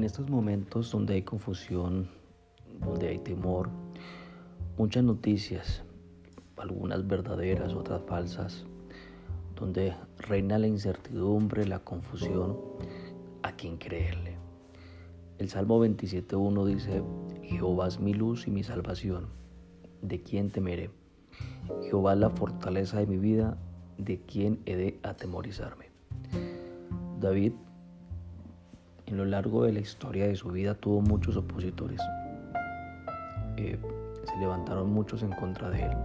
En estos momentos donde hay confusión, donde hay temor, muchas noticias, algunas verdaderas, otras falsas, donde reina la incertidumbre, la confusión, a quién creerle. El Salmo 27.1 dice, Jehová es mi luz y mi salvación, ¿de quién temeré? Jehová es la fortaleza de mi vida, ¿de quién he de atemorizarme? David, en lo largo de la historia de su vida, tuvo muchos opositores. Eh, se levantaron muchos en contra de él.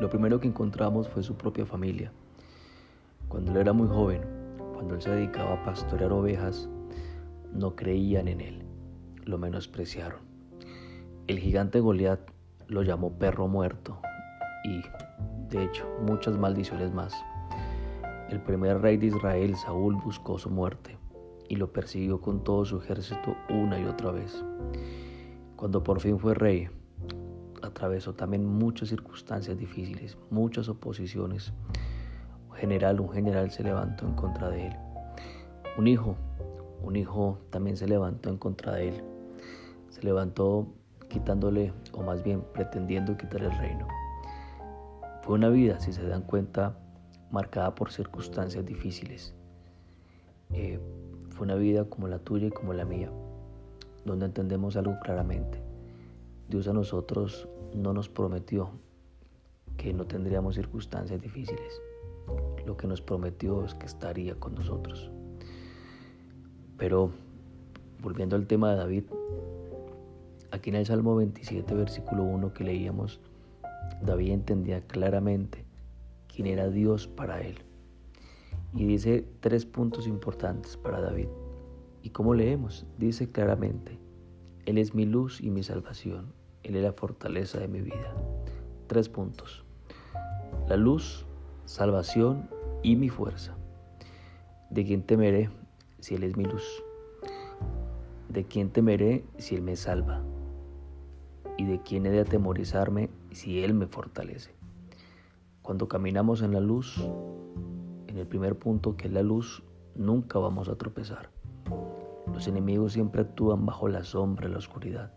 Lo primero que encontramos fue su propia familia. Cuando él era muy joven, cuando él se dedicaba a pastorear ovejas, no creían en él, lo menospreciaron. El gigante Goliat lo llamó perro muerto y, de hecho, muchas maldiciones más. El primer rey de Israel, Saúl, buscó su muerte y lo persiguió con todo su ejército una y otra vez. Cuando por fin fue rey, atravesó también muchas circunstancias difíciles, muchas oposiciones. Un general, un general se levantó en contra de él. Un hijo un hijo también se levantó en contra de él. Se levantó quitándole, o más bien pretendiendo quitar el reino. Fue una vida, si se dan cuenta, marcada por circunstancias difíciles. Eh, fue una vida como la tuya y como la mía, donde entendemos algo claramente. Dios a nosotros no nos prometió que no tendríamos circunstancias difíciles. Lo que nos prometió es que estaría con nosotros. Pero volviendo al tema de David, aquí en el Salmo 27, versículo 1 que leíamos, David entendía claramente quién era Dios para él. Y dice tres puntos importantes para David. ¿Y cómo leemos? Dice claramente, Él es mi luz y mi salvación, Él es la fortaleza de mi vida. Tres puntos. La luz, salvación y mi fuerza. ¿De quién temeré? si Él es mi luz? ¿De quién temeré si Él me salva? ¿Y de quién he de atemorizarme si Él me fortalece? Cuando caminamos en la luz, en el primer punto que es la luz, nunca vamos a tropezar. Los enemigos siempre actúan bajo la sombra, la oscuridad.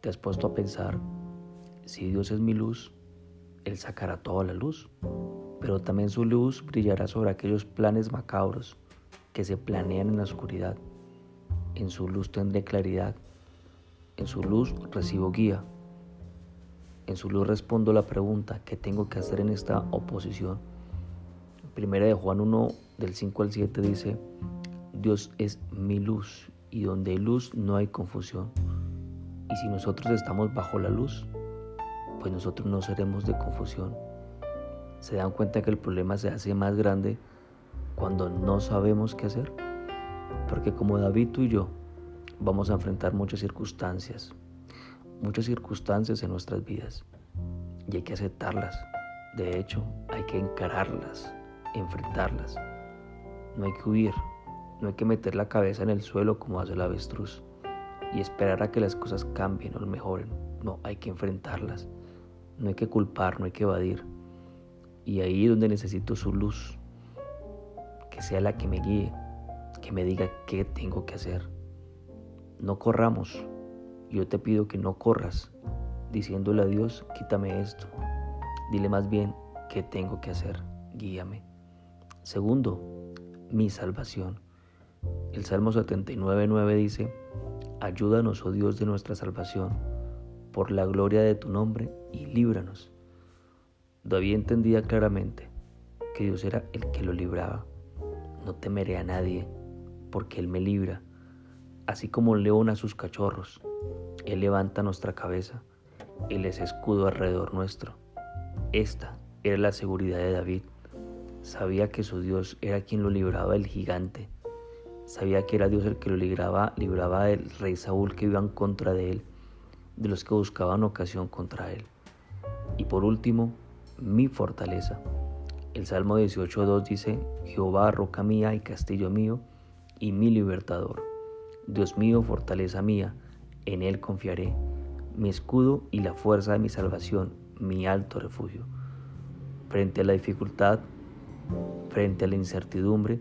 ¿Te has puesto a pensar, si Dios es mi luz, Él sacará toda la luz, pero también su luz brillará sobre aquellos planes macabros que se planean en la oscuridad. En su luz tendré claridad. En su luz recibo guía. En su luz respondo la pregunta, ¿qué tengo que hacer en esta oposición? Primera de Juan 1, del 5 al 7 dice, Dios es mi luz y donde hay luz no hay confusión. Y si nosotros estamos bajo la luz, pues nosotros no seremos de confusión. Se dan cuenta que el problema se hace más grande cuando no sabemos qué hacer. Porque como David tú y yo vamos a enfrentar muchas circunstancias, muchas circunstancias en nuestras vidas y hay que aceptarlas. De hecho, hay que encararlas, enfrentarlas. No hay que huir, no hay que meter la cabeza en el suelo como hace el avestruz y esperar a que las cosas cambien o mejoren. No, hay que enfrentarlas. No hay que culpar, no hay que evadir. Y ahí es donde necesito su luz, que sea la que me guíe, que me diga qué tengo que hacer. No corramos. Yo te pido que no corras diciéndole a Dios, quítame esto. Dile más bien qué tengo que hacer. Guíame. Segundo, mi salvación. El Salmo 79.9 dice, Ayúdanos, oh Dios de nuestra salvación, por la gloria de tu nombre, y líbranos. David entendía claramente que Dios era el que lo libraba no temeré a nadie, porque Él me libra. Así como un león a sus cachorros, Él levanta nuestra cabeza, Él es escudo alrededor nuestro. Esta era la seguridad de David. Sabía que su Dios era quien lo libraba del gigante. Sabía que era Dios el que lo libraba, libraba del rey Saúl que iban contra de él, de los que buscaban ocasión contra él. Y por último, mi fortaleza. El Salmo 18.2 dice, Jehová, roca mía y castillo mío, y mi libertador. Dios mío, fortaleza mía, en Él confiaré, mi escudo y la fuerza de mi salvación, mi alto refugio. Frente a la dificultad, frente a la incertidumbre,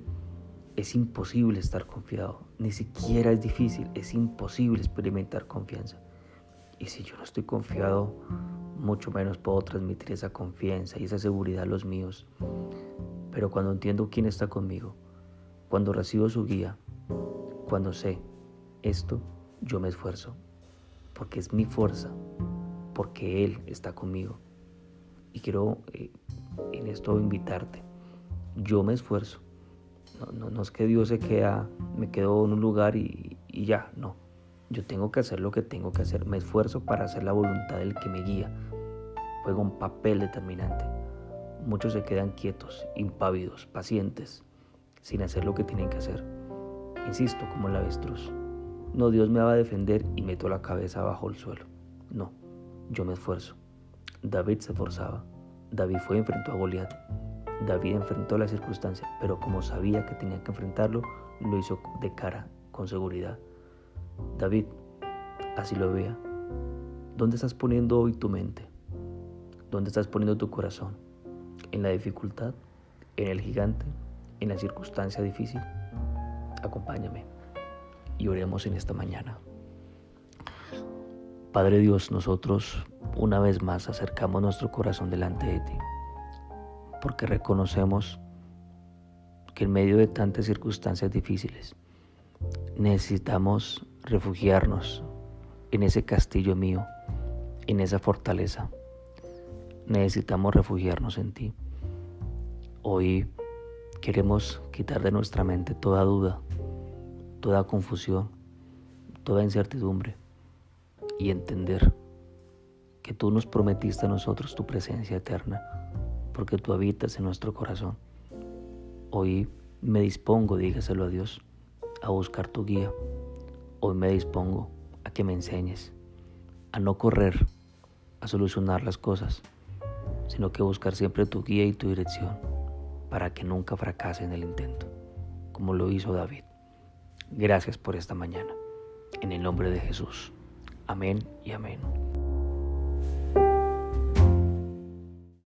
es imposible estar confiado. ni siquiera es difícil, es imposible experimentar confianza. Y si yo no estoy confiado, mucho menos puedo transmitir esa confianza y esa seguridad a los míos. Pero cuando entiendo quién está conmigo, cuando recibo su guía, cuando sé esto, yo me esfuerzo, porque es mi fuerza, porque Él está conmigo. Y quiero eh, en esto invitarte. Yo me esfuerzo. No, no, es que Dios se queda, me quedo en un lugar y, y ya, no. Yo tengo que hacer lo que tengo que hacer. Me esfuerzo para hacer la voluntad del que me guía. Juega un papel determinante. Muchos se quedan quietos, impávidos, pacientes, sin hacer lo que tienen que hacer. Insisto, como el avestruz. No, Dios me va a defender y meto la cabeza bajo el suelo. No, yo me esfuerzo. David se esforzaba. David fue y enfrentó a Goliat. David enfrentó la circunstancia, pero como sabía que tenía que enfrentarlo, lo hizo de cara, con seguridad. David, así lo vea. ¿Dónde estás poniendo hoy tu mente? ¿Dónde estás poniendo tu corazón? ¿En la dificultad? ¿En el gigante? ¿En la circunstancia difícil? Acompáñame y oremos en esta mañana. Padre Dios, nosotros una vez más acercamos nuestro corazón delante de ti, porque reconocemos que en medio de tantas circunstancias difíciles necesitamos refugiarnos en ese castillo mío, en esa fortaleza. Necesitamos refugiarnos en ti. Hoy queremos quitar de nuestra mente toda duda, toda confusión, toda incertidumbre y entender que tú nos prometiste a nosotros tu presencia eterna, porque tú habitas en nuestro corazón. Hoy me dispongo, dígaselo a Dios, a buscar tu guía. Hoy me dispongo a que me enseñes, a no correr, a solucionar las cosas, sino que buscar siempre tu guía y tu dirección, para que nunca fracase en el intento, como lo hizo David. Gracias por esta mañana. En el nombre de Jesús. Amén y amén.